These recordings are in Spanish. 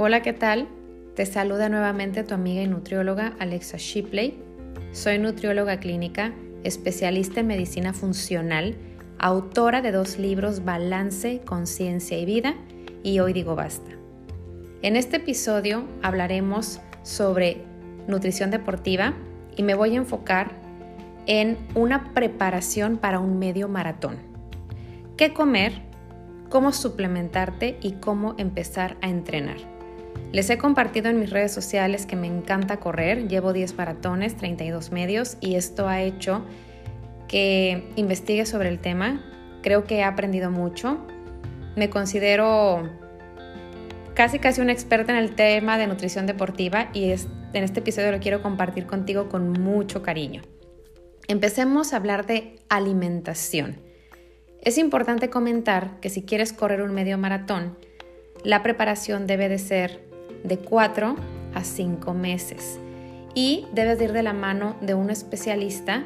Hola, ¿qué tal? Te saluda nuevamente tu amiga y nutrióloga Alexa Shipley. Soy nutrióloga clínica, especialista en medicina funcional, autora de dos libros Balance, Conciencia y Vida y Hoy digo basta. En este episodio hablaremos sobre nutrición deportiva y me voy a enfocar en una preparación para un medio maratón. ¿Qué comer? ¿Cómo suplementarte? Y cómo empezar a entrenar. Les he compartido en mis redes sociales que me encanta correr, llevo 10 maratones, 32 medios y esto ha hecho que investigue sobre el tema. Creo que he aprendido mucho. Me considero casi casi una experta en el tema de nutrición deportiva y en este episodio lo quiero compartir contigo con mucho cariño. Empecemos a hablar de alimentación. Es importante comentar que si quieres correr un medio maratón, la preparación debe de ser de 4 a 5 meses. Y debes ir de la mano de un especialista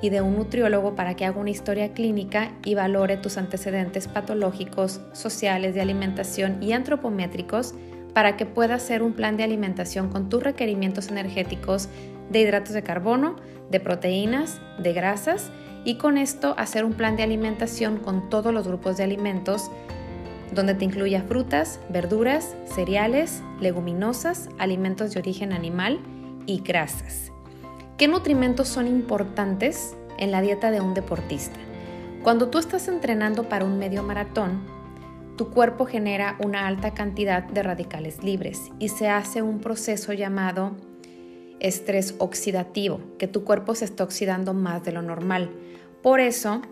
y de un nutriólogo para que haga una historia clínica y valore tus antecedentes patológicos, sociales, de alimentación y antropométricos para que puedas hacer un plan de alimentación con tus requerimientos energéticos de hidratos de carbono, de proteínas, de grasas y con esto hacer un plan de alimentación con todos los grupos de alimentos donde te incluya frutas, verduras, cereales, leguminosas, alimentos de origen animal y grasas. ¿Qué nutrimentos son importantes en la dieta de un deportista? Cuando tú estás entrenando para un medio maratón, tu cuerpo genera una alta cantidad de radicales libres y se hace un proceso llamado estrés oxidativo, que tu cuerpo se está oxidando más de lo normal. Por eso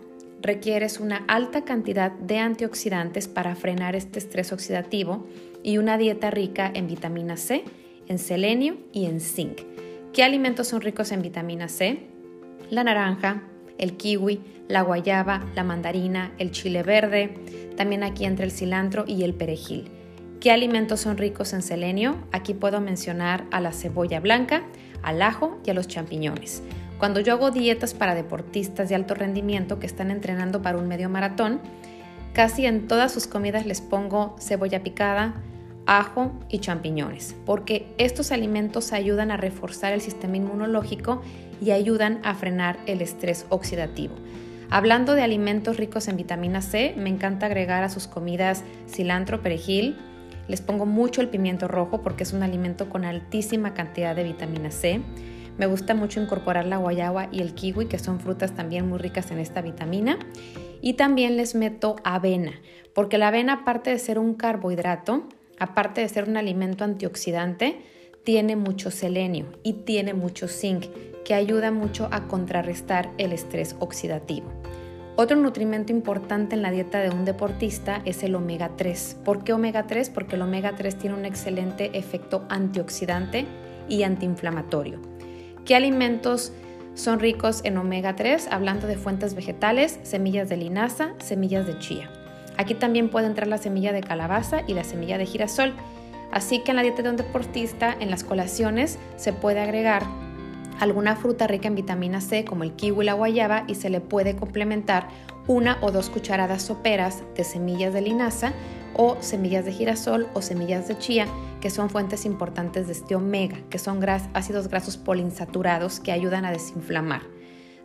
requieres una alta cantidad de antioxidantes para frenar este estrés oxidativo y una dieta rica en vitamina C, en selenio y en zinc. ¿Qué alimentos son ricos en vitamina C? La naranja, el kiwi, la guayaba, la mandarina, el chile verde, también aquí entre el cilantro y el perejil. ¿Qué alimentos son ricos en selenio? Aquí puedo mencionar a la cebolla blanca, al ajo y a los champiñones. Cuando yo hago dietas para deportistas de alto rendimiento que están entrenando para un medio maratón, casi en todas sus comidas les pongo cebolla picada, ajo y champiñones, porque estos alimentos ayudan a reforzar el sistema inmunológico y ayudan a frenar el estrés oxidativo. Hablando de alimentos ricos en vitamina C, me encanta agregar a sus comidas cilantro, perejil, les pongo mucho el pimiento rojo porque es un alimento con altísima cantidad de vitamina C. Me gusta mucho incorporar la guayaba y el kiwi, que son frutas también muy ricas en esta vitamina. Y también les meto avena, porque la avena, aparte de ser un carbohidrato, aparte de ser un alimento antioxidante, tiene mucho selenio y tiene mucho zinc, que ayuda mucho a contrarrestar el estrés oxidativo. Otro nutrimento importante en la dieta de un deportista es el omega 3. ¿Por qué omega 3? Porque el omega 3 tiene un excelente efecto antioxidante y antiinflamatorio. ¿Qué alimentos son ricos en omega 3? Hablando de fuentes vegetales, semillas de linaza, semillas de chía. Aquí también puede entrar la semilla de calabaza y la semilla de girasol. Así que en la dieta de un deportista, en las colaciones, se puede agregar alguna fruta rica en vitamina C como el kiwi y la guayaba y se le puede complementar una o dos cucharadas soperas de semillas de linaza o semillas de girasol o semillas de chía, que son fuentes importantes de este omega, que son ácidos grasos poliinsaturados que ayudan a desinflamar.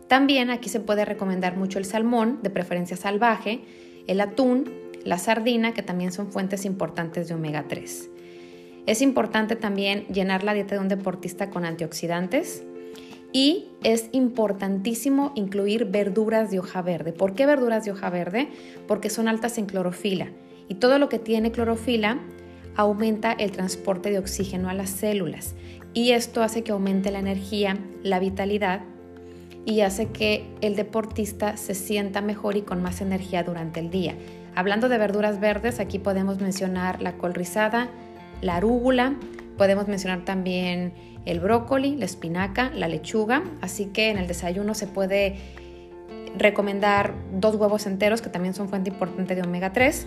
También aquí se puede recomendar mucho el salmón, de preferencia salvaje, el atún, la sardina, que también son fuentes importantes de omega 3. Es importante también llenar la dieta de un deportista con antioxidantes, y es importantísimo incluir verduras de hoja verde. ¿Por qué verduras de hoja verde? Porque son altas en clorofila y todo lo que tiene clorofila aumenta el transporte de oxígeno a las células y esto hace que aumente la energía, la vitalidad y hace que el deportista se sienta mejor y con más energía durante el día. Hablando de verduras verdes, aquí podemos mencionar la col rizada, la arúgula, podemos mencionar también el brócoli, la espinaca, la lechuga, así que en el desayuno se puede recomendar dos huevos enteros que también son fuente importante de omega 3.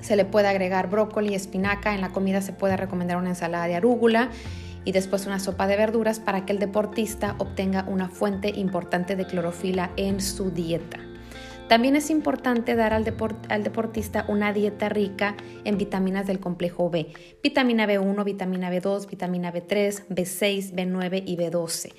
Se le puede agregar brócoli, espinaca, en la comida se puede recomendar una ensalada de arúgula y después una sopa de verduras para que el deportista obtenga una fuente importante de clorofila en su dieta. También es importante dar al, al, deportista una dieta rica en vitaminas del complejo B, vitamina B1, vitamina B2, vitamina B3, B6, B9 y B12.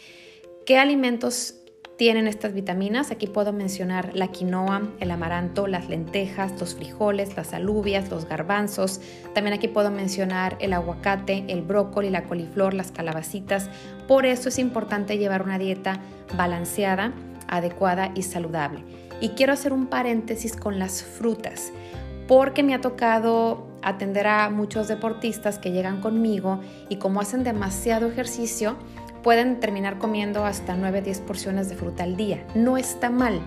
¿Qué alimentos tienen estas vitaminas? Aquí puedo mencionar la quinoa, el amaranto, las lentejas, los frijoles, las alubias, los garbanzos. También aquí puedo mencionar el aguacate, el brócoli, la coliflor, las calabacitas. Por eso es importante llevar una dieta balanceada, adecuada y saludable. Y quiero hacer un paréntesis con las frutas, porque me ha tocado atender a muchos deportistas que llegan conmigo y como hacen demasiado ejercicio, pueden terminar comiendo hasta 9-10 porciones de fruta al día. No está mal,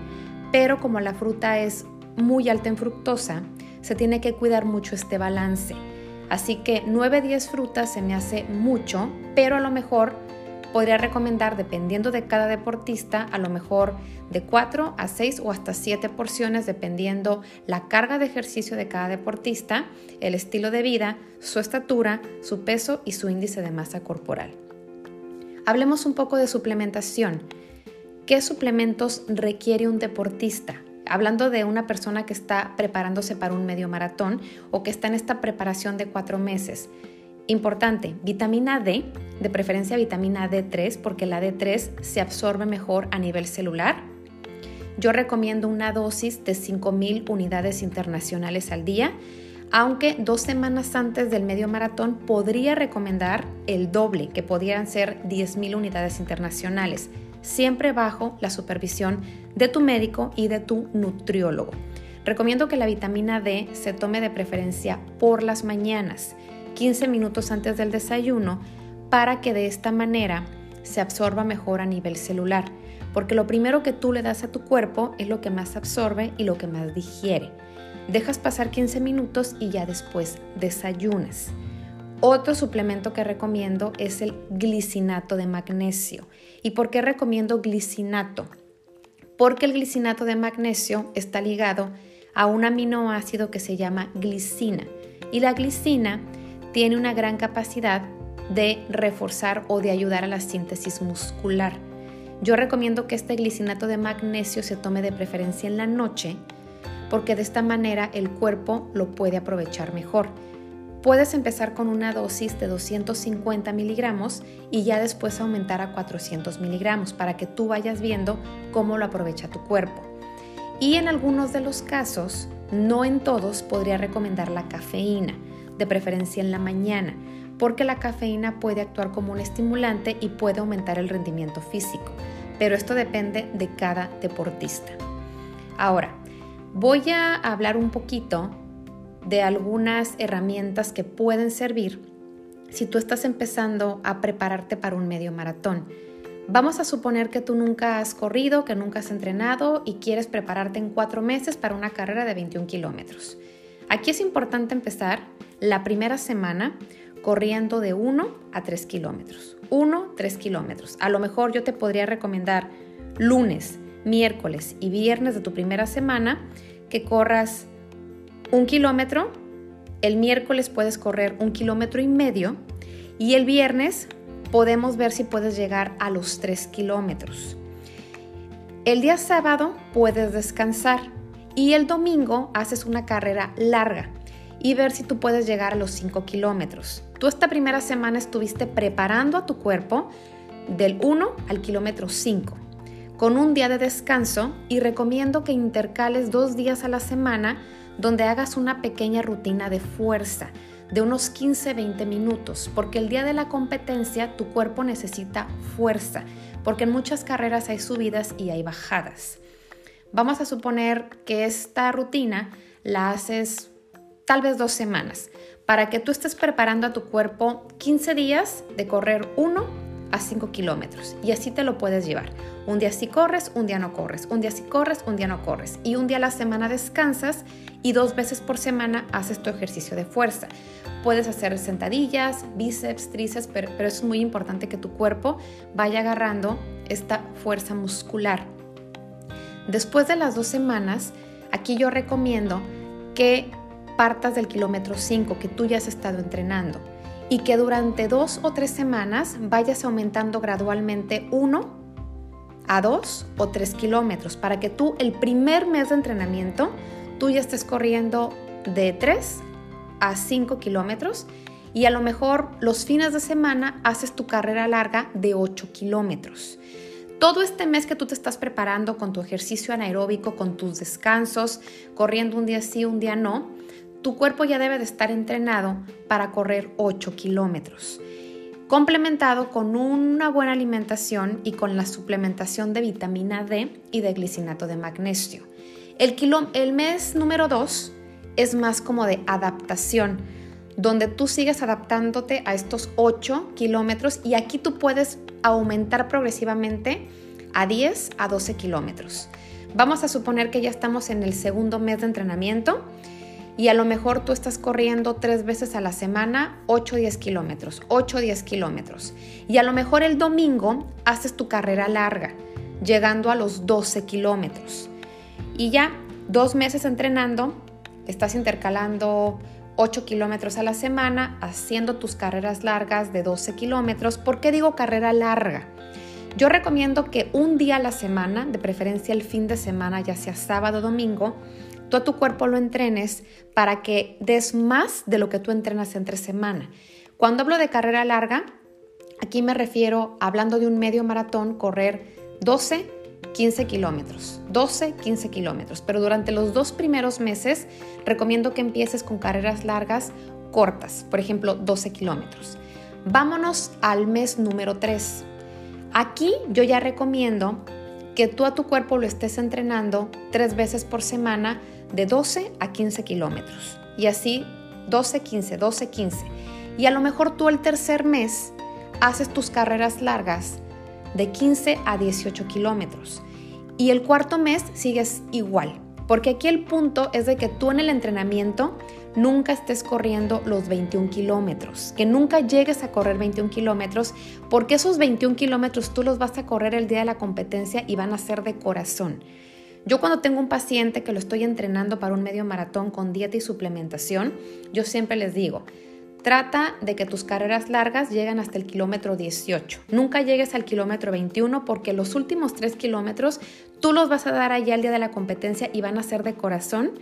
pero como la fruta es muy alta en fructosa, se tiene que cuidar mucho este balance. Así que 9-10 frutas se me hace mucho, pero a lo mejor podría recomendar, dependiendo de cada deportista, a lo mejor de 4 a 6 o hasta 7 porciones, dependiendo la carga de ejercicio de cada deportista, el estilo de vida, su estatura, su peso y su índice de masa corporal. Hablemos un poco de suplementación. ¿Qué suplementos requiere un deportista? Hablando de una persona que está preparándose para un medio maratón o que está en esta preparación de cuatro meses. Importante, vitamina D, de preferencia vitamina D3, porque la D3 se absorbe mejor a nivel celular. Yo recomiendo una dosis de 5.000 unidades internacionales al día, aunque dos semanas antes del medio maratón podría recomendar el doble, que podrían ser 10.000 unidades internacionales, siempre bajo la supervisión de tu médico y de tu nutriólogo. Recomiendo que la vitamina D se tome de preferencia por las mañanas 15 minutos antes del desayuno para que de esta manera se absorba mejor a nivel celular, porque lo primero que tú le das a tu cuerpo es lo que más absorbe y lo que más digiere. Dejas pasar 15 minutos y ya después desayunas. Otro suplemento que recomiendo es el glicinato de magnesio. ¿Y por qué recomiendo glicinato? Porque el glicinato de magnesio está ligado a un aminoácido que se llama glicina. Y la glicina tiene una gran capacidad de reforzar o de ayudar a la síntesis muscular. Yo recomiendo que este glicinato de magnesio se tome de preferencia en la noche porque de esta manera el cuerpo lo puede aprovechar mejor. Puedes empezar con una dosis de 250 miligramos y ya después aumentar a 400 miligramos para que tú vayas viendo cómo lo aprovecha tu cuerpo. Y en algunos de los casos, no en todos, podría recomendar la cafeína de preferencia en la mañana, porque la cafeína puede actuar como un estimulante y puede aumentar el rendimiento físico, pero esto depende de cada deportista. Ahora, voy a hablar un poquito de algunas herramientas que pueden servir si tú estás empezando a prepararte para un medio maratón. Vamos a suponer que tú nunca has corrido, que nunca has entrenado y quieres prepararte en cuatro meses para una carrera de 21 kilómetros. Aquí es importante empezar la primera semana corriendo de 1 a 3 kilómetros. 1, 3 kilómetros. A lo mejor yo te podría recomendar lunes, miércoles y viernes de tu primera semana que corras un kilómetro. El miércoles puedes correr un kilómetro y medio y el viernes podemos ver si puedes llegar a los 3 kilómetros. El día sábado puedes descansar y el domingo haces una carrera larga y ver si tú puedes llegar a los 5 kilómetros. Tú esta primera semana estuviste preparando a tu cuerpo del 1 al kilómetro 5 con un día de descanso y recomiendo que intercales dos días a la semana donde hagas una pequeña rutina de fuerza de unos 15-20 minutos, porque el día de la competencia tu cuerpo necesita fuerza, porque en muchas carreras hay subidas y hay bajadas. Vamos a suponer que esta rutina la haces tal vez dos semanas, para que tú estés preparando a tu cuerpo 15 días de correr 1 a 5 kilómetros. Y así te lo puedes llevar. Un día sí corres, un día no corres. Un día sí corres, un día no corres. Y un día a la semana descansas y dos veces por semana haces tu ejercicio de fuerza. Puedes hacer sentadillas, bíceps, tríceps, pero, pero es muy importante que tu cuerpo vaya agarrando esta fuerza muscular Después de las dos semanas, aquí yo recomiendo que partas del kilómetro 5 que tú ya has estado entrenando y que durante dos o tres semanas vayas aumentando gradualmente uno a 2 o 3 kilómetros para que tú el primer mes de entrenamiento tú ya estés corriendo de 3 a 5 kilómetros y a lo mejor los fines de semana haces tu carrera larga de 8 kilómetros. Todo este mes que tú te estás preparando con tu ejercicio anaeróbico, con tus descansos, corriendo un día sí, un día no, tu cuerpo ya debe de estar entrenado para correr 8 kilómetros complementado con una buena alimentación y con la suplementación de vitamina D y de glicinato de magnesio. El, el mes número 2 es más como de adaptación, donde tú sigues adaptándote a estos 8 kilómetros y aquí tú puedes aumentar progresivamente a 10 a 12 kilómetros. Vamos a suponer que ya estamos en el segundo mes de entrenamiento y a lo mejor tú estás corriendo tres veces a la semana 8 o 10 kilómetros, 8 o 10 kilómetros. Y a lo mejor el domingo haces tu carrera larga, llegando a los 12 kilómetros. Y ya dos meses entrenando, estás intercalando 8 kilómetros a la semana, haciendo tus carreras largas de 12 kilómetros. ¿Por qué digo carrera larga? Yo recomiendo que un día a la semana, de preferencia el fin de semana, ya sea sábado o domingo, tú a tu cuerpo lo entrenes para que des más de lo que tú entrenas entre semana. Cuando hablo de carrera larga, aquí me refiero, hablando de un medio maratón, correr 12, 15 kilómetros, 12, 15 kilómetros. Pero durante los dos primeros meses recomiendo que empieces con carreras largas cortas, por ejemplo, 12 kilómetros. Vámonos al mes número 3. Aquí yo ya recomiendo que tú a tu cuerpo lo estés entrenando tres veces por semana de 12 a 15 kilómetros. Y así 12, 15, 12, 15. Y a lo mejor tú el tercer mes haces tus carreras largas de 15 a 18 kilómetros. Y el cuarto mes sigues igual. Porque aquí el punto es de que tú en el entrenamiento nunca estés corriendo los 21 kilómetros, que nunca llegues a correr 21 kilómetros, porque esos 21 kilómetros tú los vas a correr el día de la competencia y van a ser de corazón. Yo cuando tengo un paciente que lo estoy entrenando para un medio maratón con dieta y suplementación, yo siempre les digo, trata de que tus carreras largas lleguen hasta el kilómetro 18. Nunca llegues al kilómetro 21 porque los últimos 3 kilómetros tú los vas a dar allá al día de la competencia y van a ser de corazón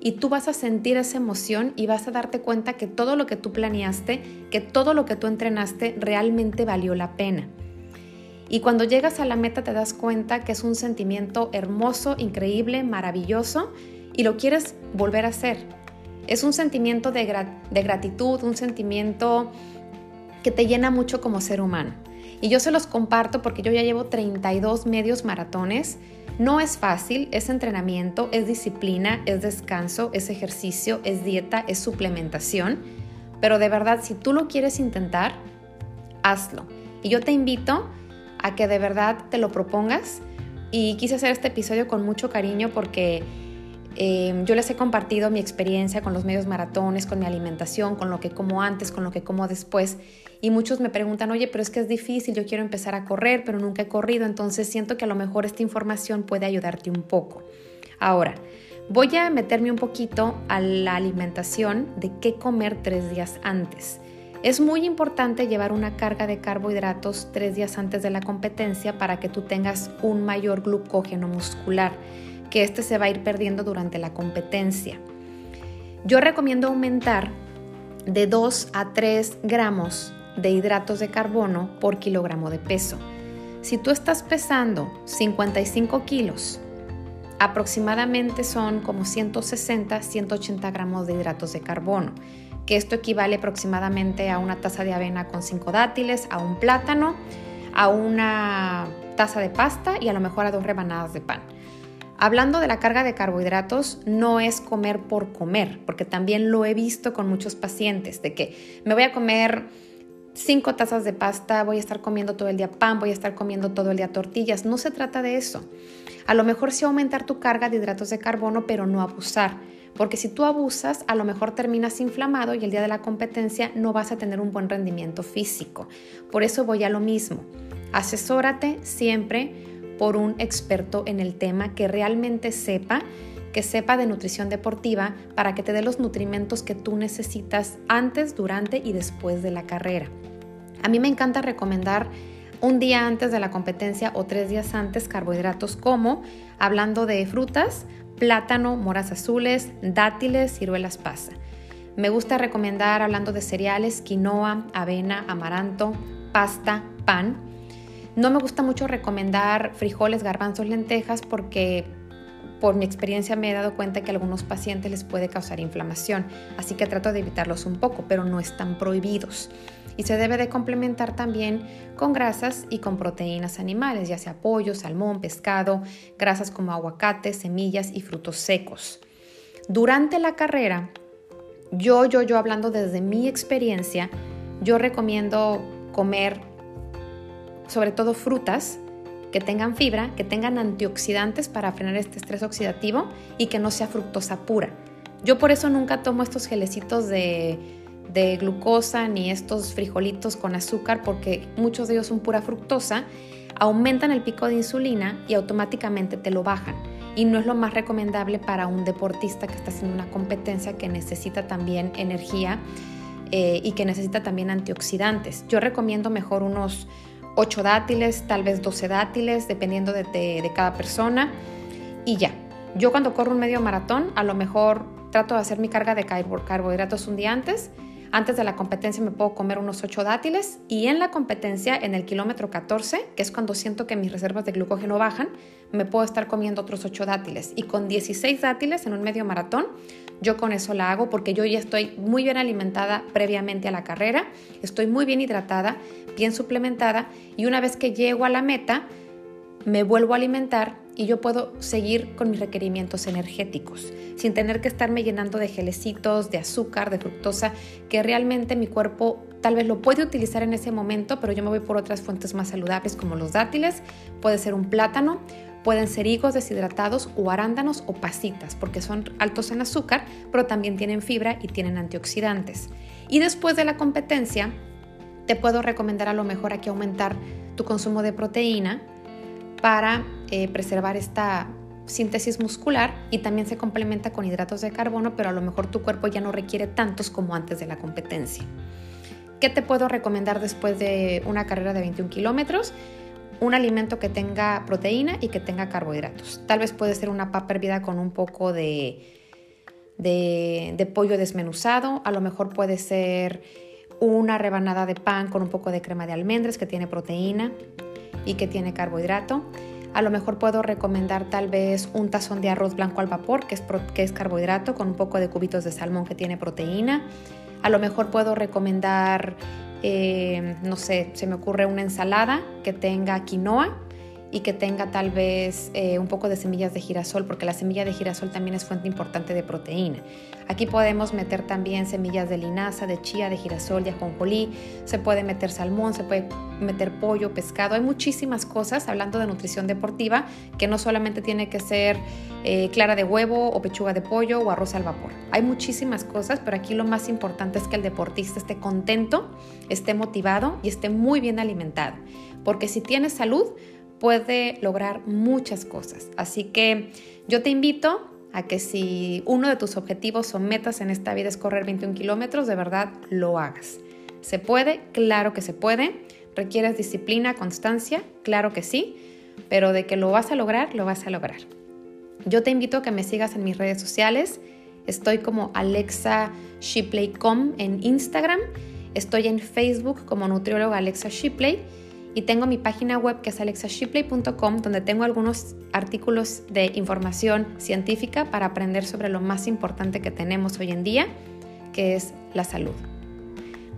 y tú vas a sentir esa emoción y vas a darte cuenta que todo lo que tú planeaste, que todo lo que tú entrenaste realmente valió la pena. Y cuando llegas a la meta te das cuenta que es un sentimiento hermoso, increíble, maravilloso y lo quieres volver a hacer. Es un sentimiento de, gratitud, un sentimiento que te llena mucho como ser humano. Y yo se los comparto porque yo ya llevo 32 medios maratones. No es fácil, es entrenamiento, es disciplina, es descanso, es ejercicio, es dieta, es suplementación. Pero de verdad, si tú lo quieres intentar, hazlo. Y yo te invito a que de verdad te lo propongas. Y quise hacer este episodio con mucho cariño porque eh, yo les he compartido mi experiencia con los medios maratones, con mi alimentación, con lo que como antes, con lo que como después. Y muchos me preguntan, oye, pero es que es difícil, yo quiero empezar a correr, pero nunca he corrido, entonces siento que a lo mejor esta información puede ayudarte un poco. Ahora, voy a meterme un poquito a la alimentación de qué comer tres días antes. Es muy importante llevar una carga de carbohidratos tres días antes de la competencia para que tú tengas un mayor glucógeno muscular, que este se va a ir perdiendo durante la competencia. Yo recomiendo aumentar de 2 a 3 gramos de hidratos de carbono por kilogramo de peso. Si tú estás pesando 55 kilos, aproximadamente son como 160, 180 gramos de hidratos de carbono que esto equivale aproximadamente a una taza de avena con cinco dátiles, a un plátano, a una taza de pasta y a lo mejor a dos rebanadas de pan. Hablando de la carga de carbohidratos, no es comer por comer, porque también lo he visto con muchos pacientes, de que me voy a comer cinco tazas de pasta, voy a estar comiendo todo el día pan, voy a estar comiendo todo el día tortillas. No se trata de eso. A lo mejor sí aumentar tu carga de hidratos de carbono, pero no abusar. Porque si tú abusas, a lo mejor terminas inflamado y el día de la competencia no vas a tener un buen rendimiento físico. Por eso voy a lo mismo. Asesórate siempre por un experto en el tema que realmente sepa, que sepa de nutrición deportiva para que te dé los nutrimentos que tú necesitas antes, durante y después de la carrera. A mí me encanta recomendar un día antes de la competencia o tres días antes carbohidratos como, hablando de frutas, plátano, moras azules, dátiles, ciruelas pasa. Me gusta recomendar, hablando de cereales, quinoa, avena, amaranto, pasta, pan. No me gusta mucho recomendar frijoles, garbanzos, lentejas porque por mi experiencia me he dado cuenta que a algunos pacientes les puede causar inflamación, así que trato de evitarlos un poco, pero no están prohibidos. Y se debe de complementar también con grasas y con proteínas animales, ya sea pollo, salmón, pescado, grasas como aguacate, semillas y frutos secos. Durante la carrera, yo, yo, yo hablando desde mi experiencia, yo recomiendo comer sobre todo frutas, que tengan fibra, que tengan antioxidantes para frenar este estrés oxidativo y que no sea fructosa pura. Yo por eso nunca tomo estos gelecitos de, de glucosa ni estos frijolitos con azúcar porque muchos de ellos son pura fructosa, aumentan el pico de insulina y automáticamente te lo bajan. Y no es lo más recomendable para un deportista que está haciendo una competencia que necesita también energía eh, y que necesita también antioxidantes. Yo recomiendo mejor unos 8 dátiles, tal vez 12 dátiles, dependiendo de, cada persona. Y ya, yo cuando corro un medio maratón, a lo mejor trato de hacer mi carga de carbohidratos un día antes. Antes de la competencia me puedo comer unos 8 dátiles y en la competencia, en el kilómetro 14, que es cuando siento que mis reservas de glucógeno bajan, me puedo estar comiendo otros 8 dátiles. Y con 16 dátiles en un medio maratón, yo con eso la hago porque yo ya estoy muy bien alimentada previamente a la carrera, estoy muy bien hidratada, bien suplementada y una vez que llego a la meta, me vuelvo a alimentar y yo puedo seguir con mis requerimientos energéticos, sin tener que estarme llenando de gelecitos, de azúcar, de fructosa, que realmente mi cuerpo tal vez lo puede utilizar en ese momento, pero yo me voy por otras fuentes más saludables como los dátiles, puede ser un plátano, pueden ser higos deshidratados o arándanos o pasitas, porque son altos en azúcar, pero también tienen fibra y tienen antioxidantes. Y después de la competencia, te puedo recomendar a lo mejor aquí aumentar tu consumo de proteína para eh, preservar esta síntesis muscular y también se complementa con hidratos de carbono, pero a lo mejor tu cuerpo ya no requiere tantos como antes de la competencia. ¿Qué te puedo recomendar después de una carrera de 21 kilómetros? Un alimento que tenga proteína y que tenga carbohidratos. Tal vez puede ser una papa hervida con un poco de, de, de pollo desmenuzado, a lo mejor puede ser una rebanada de pan con un poco de crema de almendras que tiene proteína y que tiene carbohidrato. A lo mejor puedo recomendar tal vez un tazón de arroz blanco al vapor, que es, que es carbohidrato, con un poco de cubitos de salmón que tiene proteína. A lo mejor puedo recomendar, eh, no sé, se me ocurre una ensalada que tenga quinoa y que tenga tal vez eh, un poco de semillas de girasol, porque la semilla de girasol también es fuente importante de proteína. Aquí podemos meter también semillas de linaza, de chía, de girasol, de ajonjolí, se puede meter salmón, se puede meter pollo, pescado, hay muchísimas cosas hablando de nutrición deportiva que no solamente tiene que ser eh, clara de huevo o pechuga de pollo o arroz al vapor. Hay muchísimas cosas, pero aquí lo más importante es que el deportista esté contento, esté motivado y esté muy bien alimentado, porque si tiene salud, puede lograr muchas cosas. Así que yo te invito a que si uno de tus objetivos o metas en esta vida es correr 21 kilómetros, de verdad lo hagas. ¿Se puede? Claro que se puede. ¿Requieres disciplina, constancia? Claro que sí. Pero de que lo vas a lograr, lo vas a lograr. Yo te invito a que me sigas en mis redes sociales. Estoy como Alexa Shipley.com en Instagram. Estoy en Facebook como nutrióloga Alexa Shipley y tengo mi página web que es alexashipley.com donde tengo algunos artículos de información científica para aprender sobre lo más importante que tenemos hoy en día, que es la salud.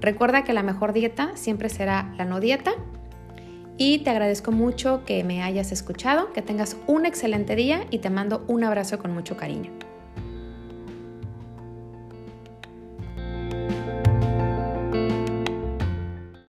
Recuerda que la mejor dieta siempre será la no dieta y te agradezco mucho que me hayas escuchado, que tengas un excelente día y te mando un abrazo con mucho cariño.